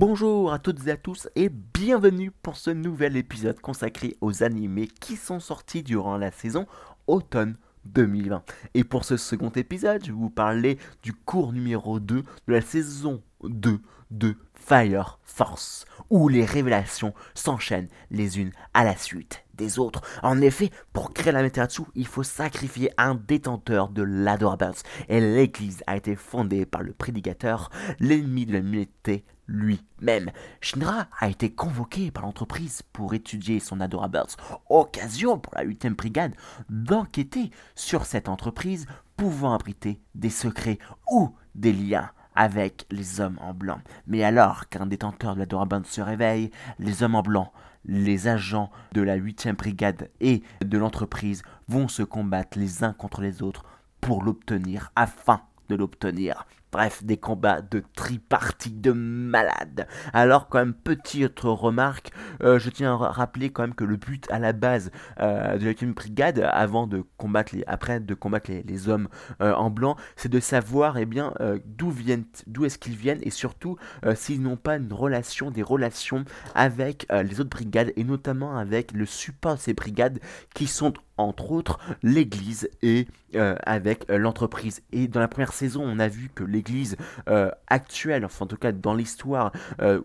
Bonjour à toutes et à tous et bienvenue pour ce nouvel épisode consacré aux animés qui sont sortis durant la saison automne 2020. Et pour ce second épisode, je vais vous parler du cours numéro 2 de la saison 2 de Fire Force, où les révélations s'enchaînent les unes à la suite des autres. En effet, pour créer la Meteratsu, il faut sacrifier un détenteur de l'Adorabance, et l'église a été fondée par le prédicateur, l'ennemi de l'humanité lui-même. Shinra a été convoqué par l'entreprise pour étudier son Adorabance, occasion pour la 8ème brigade d'enquêter sur cette entreprise pouvant abriter des secrets ou des liens avec les hommes en blanc. Mais alors qu'un détenteur de la se réveille, les hommes en blanc, les agents de la 8e brigade et de l'entreprise vont se combattre les uns contre les autres pour l'obtenir afin de l'obtenir. Bref, des combats de tripartie de malades. Alors, quand même, petite remarque, euh, je tiens à rappeler quand même que le but à la base euh, de la brigade, avant de combattre les, après de combattre les, hommes euh, en blanc, c'est de savoir, eh bien, d'où viennent, d'où est-ce qu'ils viennent, et surtout s'ils n'ont pas une relation, des relations avec les autres brigades, et notamment avec le support de ces brigades, qui sont entre autres l'église et avec l'entreprise. Et dans la première saison, on a vu que les l'église euh, actuelle, enfin en tout cas dans l'histoire, euh,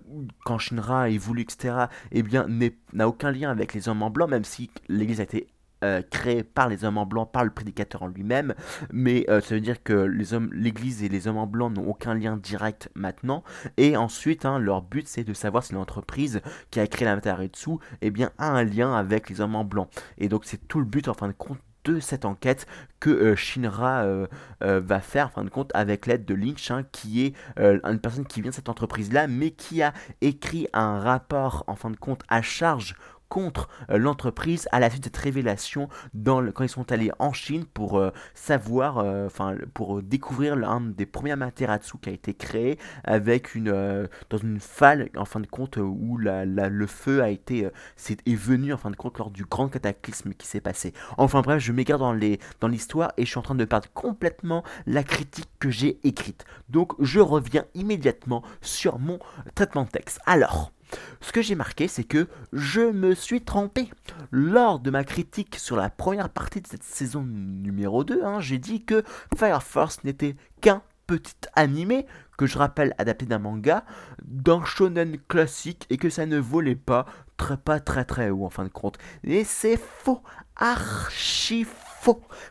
quand Shinra est voulu, etc., eh bien, n'a aucun lien avec les hommes en blanc, même si l'église a été euh, créée par les hommes en blanc, par le prédicateur en lui-même, mais ça veut dire que les hommes, l'Église et les hommes en blanc n'ont aucun lien direct maintenant. Et ensuite, hein, leur but c'est de savoir si l'entreprise qui a créé la Mataretsu, eh bien, a un lien avec les hommes en blanc. Et donc c'est tout le but en fin de compte de cette enquête que euh, Shinra euh, euh, va faire, en fin de compte, avec l'aide de Lynch, qui est une personne qui vient de cette entreprise-là, mais qui a écrit un rapport, en fin de compte, à charge contre euh, l'entreprise à la suite de cette révélation quand ils sont allés en Chine pour euh, savoir, euh, enfin pour découvrir l'un des premiers Amaterasu qui a été créé avec une dans une falle en fin de compte où le feu a été est venu en fin de compte lors du grand cataclysme qui s'est passé. Enfin bref, je m'égare dans dans l'histoire et je suis en train de perdre complètement la critique que j'ai écrite. Donc je reviens immédiatement sur mon traitement de texte. Alors, ce que j'ai marqué, c'est que je me suis trompé. Lors de ma critique sur la première partie de cette saison numéro 2, hein, j'ai dit que Fire Force n'était qu'un petit animé, que je rappelle adapté d'un manga, d'un shonen classique, et que ça ne volait pas très pas très très haut en fin de compte. Et c'est faux, archi faux.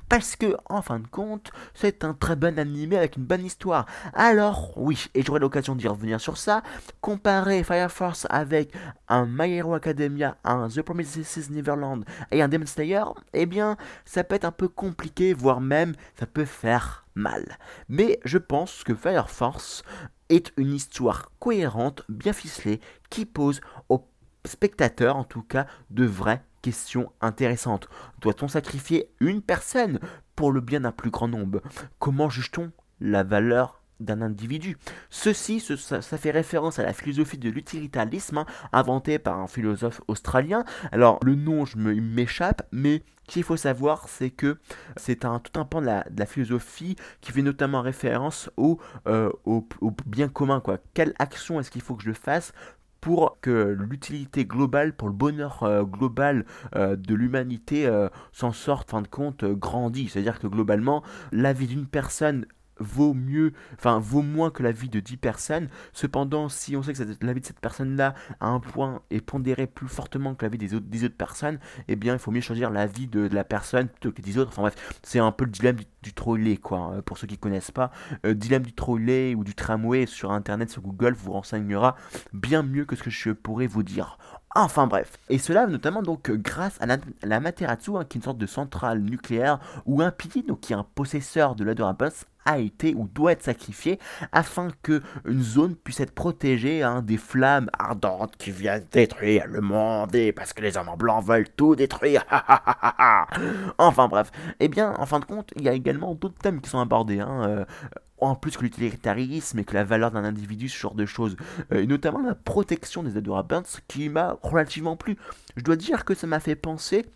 Parce que, en fin de compte, c'est un très bon animé avec une bonne histoire. Alors, oui, et j'aurai l'occasion d'y revenir sur ça, comparer Fire Force avec un My Hero Academia, un The Promises Neverland et un Demon Slayer, eh bien, ça peut être un peu compliqué, voire même, ça peut faire mal. Mais je pense que Fire Force est une histoire cohérente, bien ficelée, qui pose au spectateur, en tout cas, de vraies question intéressante. Doit-on sacrifier une personne pour le bien d'un plus grand nombre? Comment juge-t-on la valeur d'un individu? Ceci, ça, fait référence à la philosophie de l'utilitarisme, hein, inventée par un philosophe australien. Alors, le nom, je m'échappe, mais ce qu'il faut savoir, c'est que c'est un, tout un pan de la, philosophie qui fait notamment référence au, euh, au bien commun. Quoi. Quelle action est-ce qu'il faut que je fasse pour que l'utilité globale, pour le bonheur euh, global euh, de l'humanité euh, s'en sorte, fin de compte, grandit. C'est-à-dire que globalement, la vie d'une personne vaut mieux, enfin vaut moins que la vie de 10 personnes. Cependant, si on sait que la vie de cette personne-là à un point est pondérée plus fortement que la vie des autres, des autres personnes, eh bien il faut mieux choisir la vie de, la personne plutôt que des autres. Enfin bref, c'est un peu le dilemme du, du trolley, quoi. Hein, pour ceux qui connaissent pas, euh, dilemme du trolley ou du tramway sur internet, sur Google, vous renseignera bien mieux que ce que je pourrais vous dire. Enfin bref, et cela notamment donc grâce à la, hein, qui est une sorte de centrale nucléaire, ou un pilier, donc qui est un possesseur de l'Adorabus, a été ou doit être sacrifié afin que une zone puisse être protégée hein, des flammes ardentes qui viennent détruire le monde et parce que les hommes en blanc veulent tout détruire. enfin bref, et eh bien en fin de compte, il y a également d'autres thèmes qui sont abordés. Hein, euh, en plus que l'utilitarisme et que la valeur d'un individu, ce genre de choses, euh, et notamment la protection des Adorabins qui m'a relativement plu. Je dois dire que ça m'a fait penser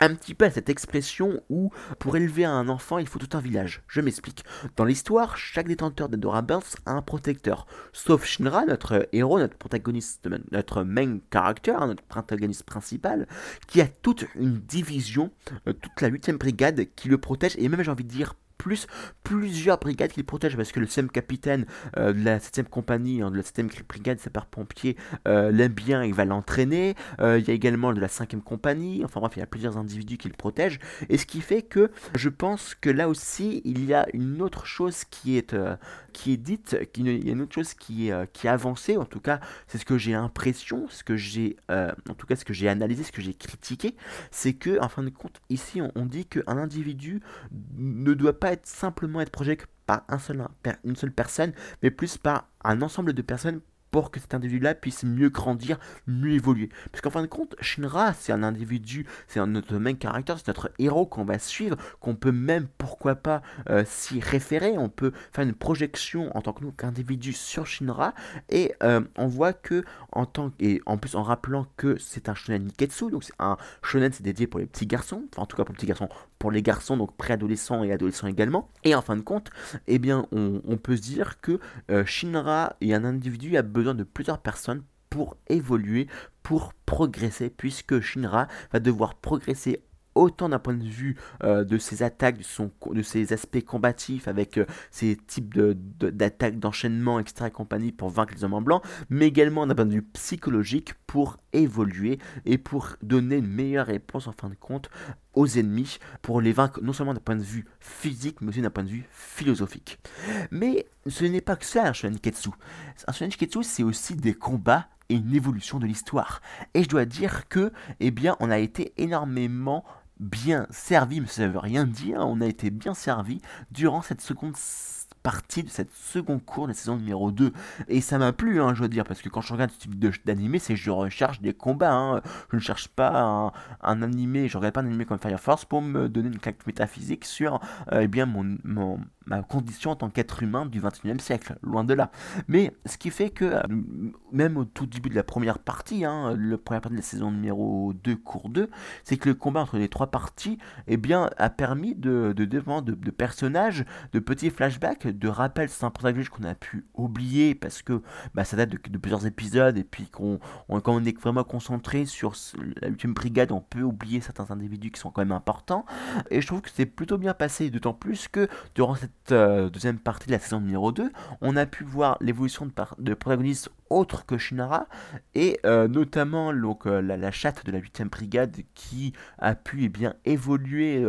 un petit peu à cette expression où pour élever un enfant il faut tout un village. Je m'explique. Dans l'histoire, chaque détenteur d'Adorables a un protecteur. Sauf Shinra, notre héros, notre protagoniste, notre main character, hein, notre protagoniste principal, qui a toute une division, euh, toute la 8ème brigade qui le protège et même j'ai envie de dire plus plusieurs brigades qui le protègent parce que le 7 capitaine euh, de la 7ème compagnie, hein, de la 7ème brigade sapeurs-pompiers euh, l'aime bien, il va l'entraîner. Euh, il y a également de la 5ème compagnie, enfin bref, il y a plusieurs individus qui le protègent. Et ce qui fait que je pense que là aussi, il y a une autre chose qui est, qui est dite, il y a une autre chose qui est, qui est avancée, en tout cas, c'est ce que j'ai l'impression, ce que j'ai, en tout cas, ce que j'ai analysé, ce que j'ai critiqué, c'est que, en fin de compte, ici, on, on dit qu'un individu ne doit pas être simplement être projeté par un seul, une seule personne, mais plus par un ensemble de personnes pour que cet individu-là puisse mieux grandir, mieux évoluer. Parce qu'en fin de compte, Shinra, c'est un individu, c'est notre main caractère, c'est notre héros qu'on va suivre, qu'on peut même, pourquoi pas, euh, s'y référer. On peut faire une projection en tant que nous qu'individu sur Shinra, et euh, on voit que, en tant et en plus en rappelant que c'est un shonen Niketsu, donc c'est un shonen, c'est dédié pour les petits garçons, enfin en tout cas pour les petits garçons, pour les garçons, donc préadolescents et adolescents également. Et en fin de compte, eh bien, on, peut se dire que euh, Shinra est un individu besoin de plusieurs personnes pour évoluer, pour progresser, puisque Shinra va devoir progresser autant d'un point de vue euh, de ses attaques, de, son, de ses aspects combatifs, avec euh, types d'attaques, de, d'enchaînement, etc. et compagnie pour vaincre les hommes en blanc, mais également d'un point de vue psychologique pour évoluer et pour donner une meilleure réponse en fin de compte aux ennemis, pour les vaincre non seulement d'un point de vue physique, mais aussi d'un point de vue philosophique. Mais ce n'est pas que ça un shonen ketsu. Un shonen ketsu, c'est aussi des combats et une évolution de l'histoire. Et je dois dire que, eh bien, on a été énormément bien servi, mais ça ne veut rien dire, on a été bien servi durant cette seconde partie de cette seconde cours de la saison numéro 2. Et ça m'a plu, hein, je veux dire, parce que quand je regarde ce type d'animé, c'est je recherche des combats. Hein. Je ne cherche pas un, un, animé, je regarde pas un animé comme Fire Force pour me donner une claque métaphysique sur euh, eh bien, mon, mon, ma condition en tant qu'être humain du 21e siècle, loin de là. Mais ce qui fait que, euh, même au tout début de la première partie, hein, la première partie de la saison numéro 2, cours 2, c'est que le combat entre les trois parties eh bien, a permis de, de développement de, personnages, de petits flashbacks, de rappels sympathiques qu'on a pu oublier parce que bah, ça date de, plusieurs épisodes et puis qu'on on, quand on est vraiment concentré sur la 8 brigade, on peut oublier certains individus qui sont quand même importants. Et je trouve que c'est plutôt bien passé, d'autant plus que durant cette euh, deuxième partie de la saison numéro 2, on a pu voir l'évolution de, de protagonistes autres que Shinara, et euh, notamment donc, euh, la, chatte de la 8ème brigade qui a pu eh bien, évoluer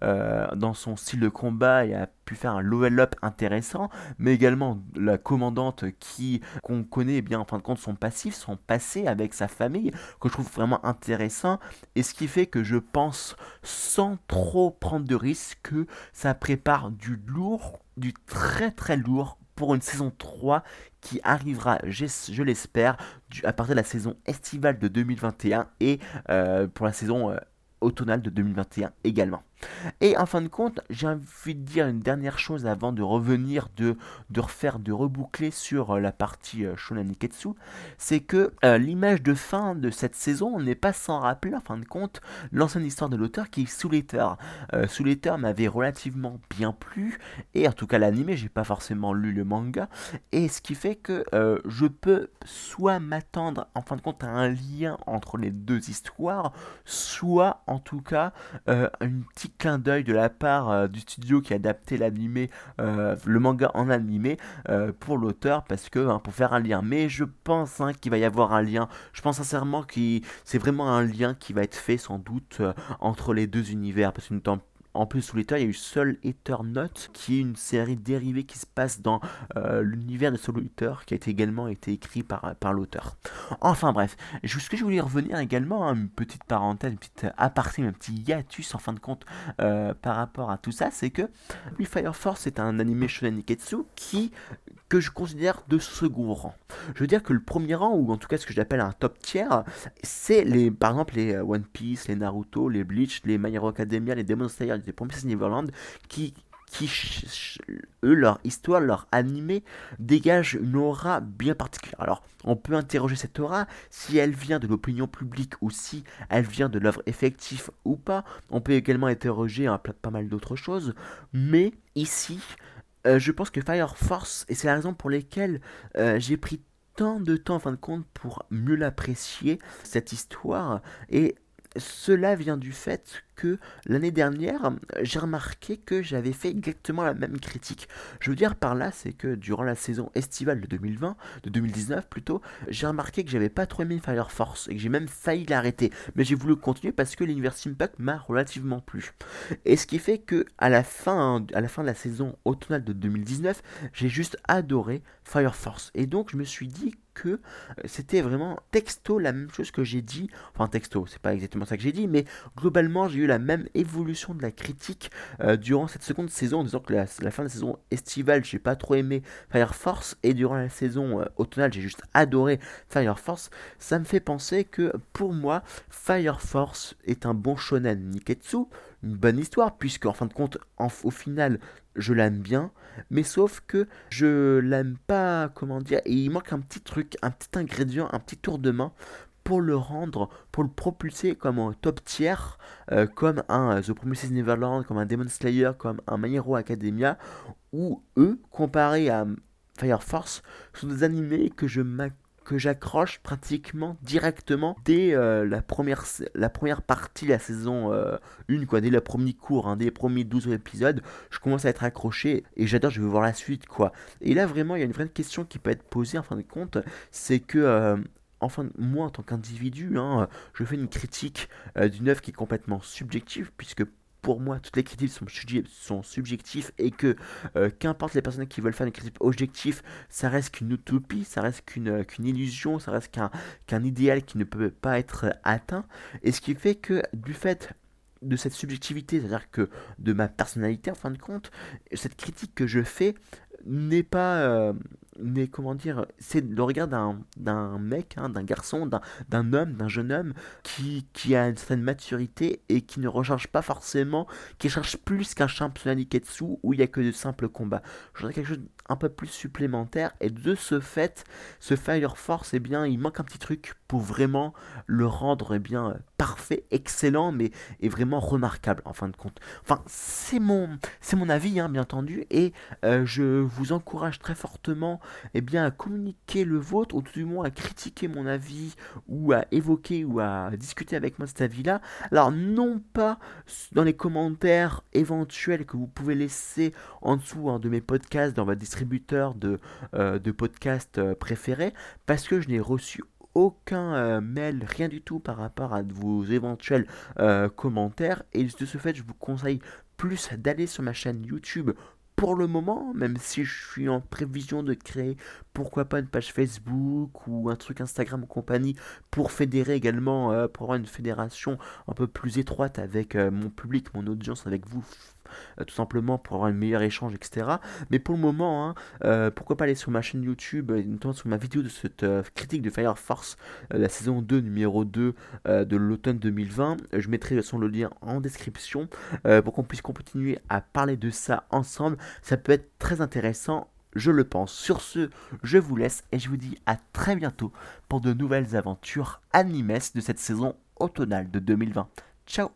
dans son style de combat et a pu faire un level up intéressant, mais également la commandante qui qu'on connaît eh bien en fin de compte son passif, son passé avec sa famille, que je trouve vraiment intéressant, et ce qui fait que je pense sans trop prendre de risques que ça prépare du lourd, du très très lourd pour une saison 3 qui arrivera, je, l'espère, à partir de la saison estivale de 2021 et euh, pour la saison euh, automnale de 2021 également. Et en fin de compte, j'ai envie de dire une dernière chose avant de revenir, de, de refaire, de reboucler sur euh, la partie euh, Shonen Niketsu, c'est que euh, l'image de fin de cette saison n'est pas sans rappeler, en fin de compte, l'ancienne histoire de l'auteur qui est. Soul Eater m'avait relativement bien plu, et en tout cas l'anime, j'ai pas forcément lu le manga, et ce qui fait que je peux soit m'attendre, en fin de compte, à un lien entre les deux histoires, soit en tout cas une petite clin d'œil de la part euh, du studio qui a adapté l'animé, euh, le manga en animé euh, pour l'auteur parce que hein, pour faire un lien. Mais je pense hein, qu'il va y avoir un lien. Je pense sincèrement que c'est vraiment un lien qui va être fait sans doute entre les deux univers parce qu'une en plus, sous l'état, il y a eu Soul Note, qui est une série dérivée qui se passe dans euh, l'univers de Soul Eater, qui a également été écrit par, l'auteur. Enfin bref, ce que je voulais revenir également, une petite parenthèse, une petite aparté, un petit hiatus en fin de compte euh, par rapport à tout ça, c'est que Fire Force est un animé shonen niketsu qui que je considère de second rang. Je veux dire que le premier rang, ou en tout cas ce que j'appelle un top tiers, c'est les, par exemple les euh, One Piece, les Naruto, les Bleach, les My Hero Academia, les Demon Slayer, les Promises Neverland, qui qui, eux, leur histoire, leur animé, dégagent une aura bien particulière. Alors, on peut interroger cette aura, si elle vient de l'opinion publique ou si elle vient de l'œuvre effective ou pas. On peut également interroger un, pas mal d'autres choses. Mais ici, euh, je pense que Fire Force, et c'est la raison pour laquelle euh, j'ai pris tant de temps en fin de compte pour mieux l'apprécier, cette histoire, et cela vient du fait l'année dernière, j'ai remarqué que j'avais fait exactement la même critique. Je veux dire par là, c'est que durant la saison estivale de 2020, de 2019 plutôt, j'ai remarqué que j'avais pas trop aimé Fire Force et que j'ai même failli l'arrêter. Mais j'ai voulu continuer parce que l'univers Impact m'a relativement plu. Et ce qui fait que à la fin, à la fin de la saison automnale de 2019, j'ai juste adoré Fire Force. Et donc je me suis dit que euh, c'était vraiment texto la même chose que j'ai dit. Enfin texto, c'est pas exactement ça que j'ai dit, mais globalement j'ai eu la même évolution de la critique euh, durant cette seconde saison, en disant que la, fin de la saison estivale, j'ai pas trop aimé Fire Force, et durant la saison euh, automnale, j'ai juste adoré Fire Force. Ça me fait penser que pour moi, Fire Force est un bon shonen Niketsu, une bonne histoire, puisque en fin de compte, au final, je l'aime bien, mais sauf que je l'aime pas, comment dire, et il manque un petit truc, un petit ingrédient, un petit tour de main pour le rendre, pour le propulser comme un top tier, euh, comme un euh, The Promises Neverland, comme un Demon Slayer, comme un My Hero Academia, où eux, comparés à Fire Force, sont des animés que je que j'accroche pratiquement directement dès euh, la, première, partie de la saison 1, quoi, dès le premier cours, hein, dès les premiers 12 épisodes, je commence à être accroché et j'adore, je veux voir la suite, quoi. Et là, vraiment, il y a une vraie question qui peut être posée, en fin de compte, c'est que enfin moi en tant qu'individu, hein, je fais une critique euh, d'une œuvre qui est complètement subjective, puisque pour moi, toutes les critiques sont, subjectives et que euh, qu'importe les personnes qui veulent faire une critique objective, ça reste qu'une utopie, ça reste qu'une euh, illusion, ça reste qu'un idéal qui ne peut pas être atteint. Et ce qui fait que du fait de cette subjectivité, c'est-à-dire que de ma personnalité en fin de compte, cette critique que je fais n'est pas mais comment dire, c'est le regard d'un mec, hein, d'un garçon, d'un homme, d'un jeune homme qui, qui a une certaine maturité et qui ne recherche pas forcément, qui cherche plus qu'un championnat Niketsu où il n'y a que de simples combats. Je voudrais quelque chose un peu plus supplémentaire et de ce fait, ce Fire Force, eh bien, il manque un petit truc pour vraiment le rendre eh bien, parfait, excellent, mais est vraiment remarquable en fin de compte. Enfin, c'est mon, c'est mon avis, hein, bien entendu, et euh, je vous encourage très fortement eh bien, à communiquer le vôtre, ou tout du moins à critiquer mon avis, ou à évoquer, ou à discuter avec moi cet avis-là. Alors, non pas dans les commentaires éventuels que vous pouvez laisser en dessous hein, de mes podcasts dans votre de, euh, de podcasts euh, préférés, parce que je n'ai reçu aucun euh, mail, rien du tout par rapport à vos éventuels commentaires. Et de ce fait, je vous conseille plus d'aller sur ma chaîne YouTube pour le moment, même si je suis en prévision de créer, pourquoi pas une page Facebook ou un truc Instagram ou compagnie, pour fédérer également, pour avoir une fédération un peu plus étroite avec mon public, mon audience, avec vous, tout simplement pour avoir un meilleur échange, etc. Mais pour le moment, hein, euh, pourquoi pas aller sur ma chaîne YouTube, notamment sur ma vidéo de cette euh, critique de Fire Force, la saison 2, numéro 2 de l'automne 2020. Je mettrai de le lien en description pour qu'on puisse continuer à parler de ça ensemble. Ça peut être très intéressant je le pense. Sur ce, je vous laisse et je vous dis à très bientôt pour de nouvelles aventures animes de cette saison automnale de 2020. Ciao